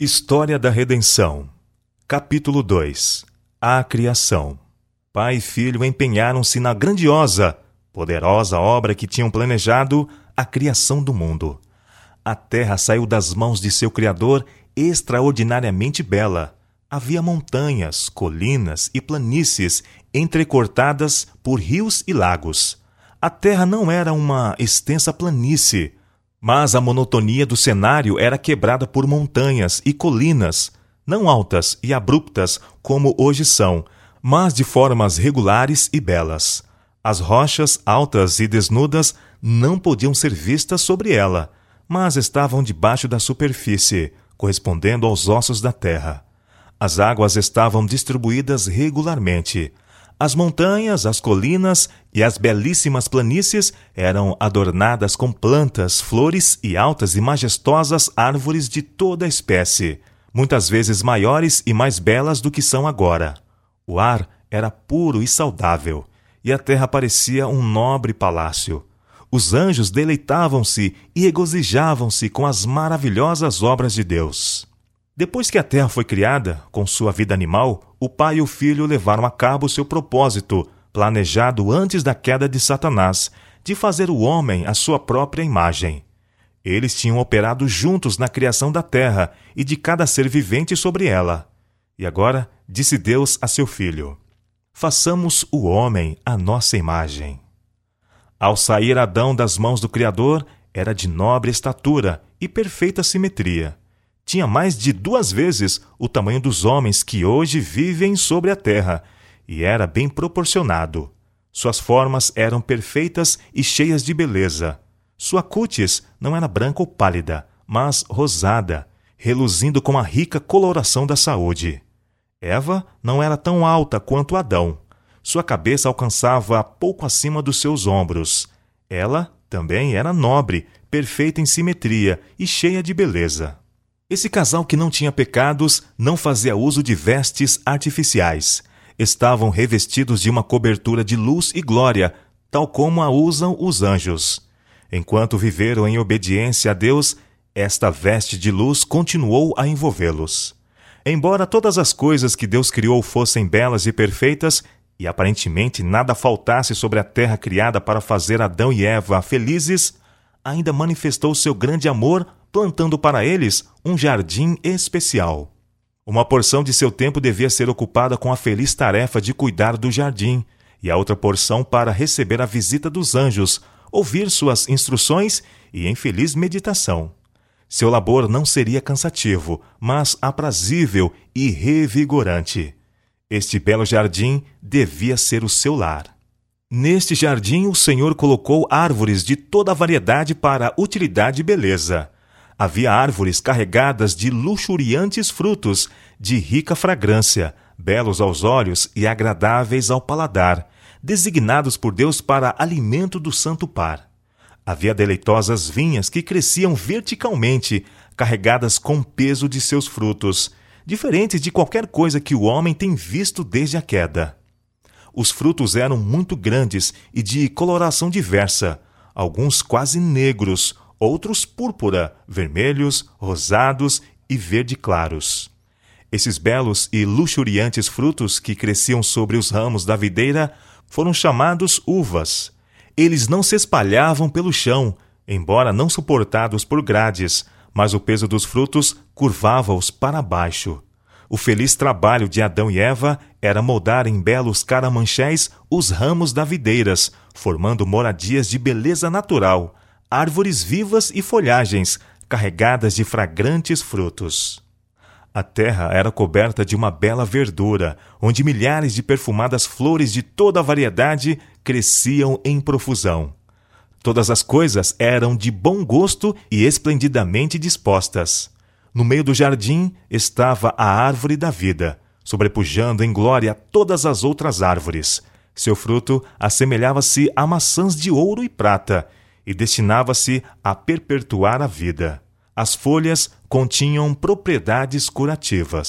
História da Redenção, Capítulo 2 A Criação. Pai e filho empenharam-se na grandiosa, poderosa obra que tinham planejado a criação do mundo. A terra saiu das mãos de seu Criador extraordinariamente bela. Havia montanhas, colinas e planícies entrecortadas por rios e lagos. A terra não era uma extensa planície, mas a monotonia do cenário era quebrada por montanhas e colinas, não altas e abruptas como hoje são, mas de formas regulares e belas. As rochas altas e desnudas não podiam ser vistas sobre ela, mas estavam debaixo da superfície, correspondendo aos ossos da terra. As águas estavam distribuídas regularmente. As montanhas, as colinas e as belíssimas planícies eram adornadas com plantas, flores e altas e majestosas árvores de toda espécie, muitas vezes maiores e mais belas do que são agora. O ar era puro e saudável, e a terra parecia um nobre palácio. Os anjos deleitavam-se e regozijavam-se com as maravilhosas obras de Deus. Depois que a terra foi criada, com sua vida animal, o pai e o filho levaram a cabo seu propósito, planejado antes da queda de Satanás, de fazer o homem à sua própria imagem. Eles tinham operado juntos na criação da terra e de cada ser vivente sobre ela. E agora disse Deus a seu filho: Façamos o homem à nossa imagem. Ao sair Adão das mãos do Criador, era de nobre estatura e perfeita simetria tinha mais de duas vezes o tamanho dos homens que hoje vivem sobre a terra, e era bem proporcionado. Suas formas eram perfeitas e cheias de beleza. Sua cútis não era branca ou pálida, mas rosada, reluzindo com a rica coloração da saúde. Eva não era tão alta quanto Adão. Sua cabeça alcançava pouco acima dos seus ombros. Ela também era nobre, perfeita em simetria e cheia de beleza. Esse casal que não tinha pecados não fazia uso de vestes artificiais. Estavam revestidos de uma cobertura de luz e glória, tal como a usam os anjos. Enquanto viveram em obediência a Deus, esta veste de luz continuou a envolvê-los. Embora todas as coisas que Deus criou fossem belas e perfeitas, e aparentemente nada faltasse sobre a terra criada para fazer Adão e Eva felizes, ainda manifestou seu grande amor plantando para eles um jardim especial. Uma porção de seu tempo devia ser ocupada com a feliz tarefa de cuidar do jardim, e a outra porção para receber a visita dos anjos, ouvir suas instruções e em feliz meditação. Seu labor não seria cansativo, mas aprazível e revigorante. Este belo jardim devia ser o seu lar. Neste jardim, o Senhor colocou árvores de toda a variedade para utilidade e beleza. Havia árvores carregadas de luxuriantes frutos, de rica fragrância, belos aos olhos e agradáveis ao paladar, designados por Deus para alimento do santo par. Havia deleitosas vinhas que cresciam verticalmente, carregadas com peso de seus frutos, diferentes de qualquer coisa que o homem tem visto desde a queda. Os frutos eram muito grandes e de coloração diversa, alguns quase negros, outros púrpura, vermelhos, rosados e verde claros. Esses belos e luxuriantes frutos que cresciam sobre os ramos da videira foram chamados uvas. Eles não se espalhavam pelo chão, embora não suportados por grades, mas o peso dos frutos curvava-os para baixo. O feliz trabalho de Adão e Eva era moldar em belos caramanchés os ramos da videiras, formando moradias de beleza natural, árvores vivas e folhagens carregadas de fragrantes frutos. A terra era coberta de uma bela verdura, onde milhares de perfumadas flores de toda a variedade cresciam em profusão. Todas as coisas eram de bom gosto e esplendidamente dispostas. No meio do jardim estava a árvore da vida, sobrepujando em glória todas as outras árvores. Seu fruto assemelhava-se a maçãs de ouro e prata, e destinava-se a perpetuar a vida. As folhas continham propriedades curativas.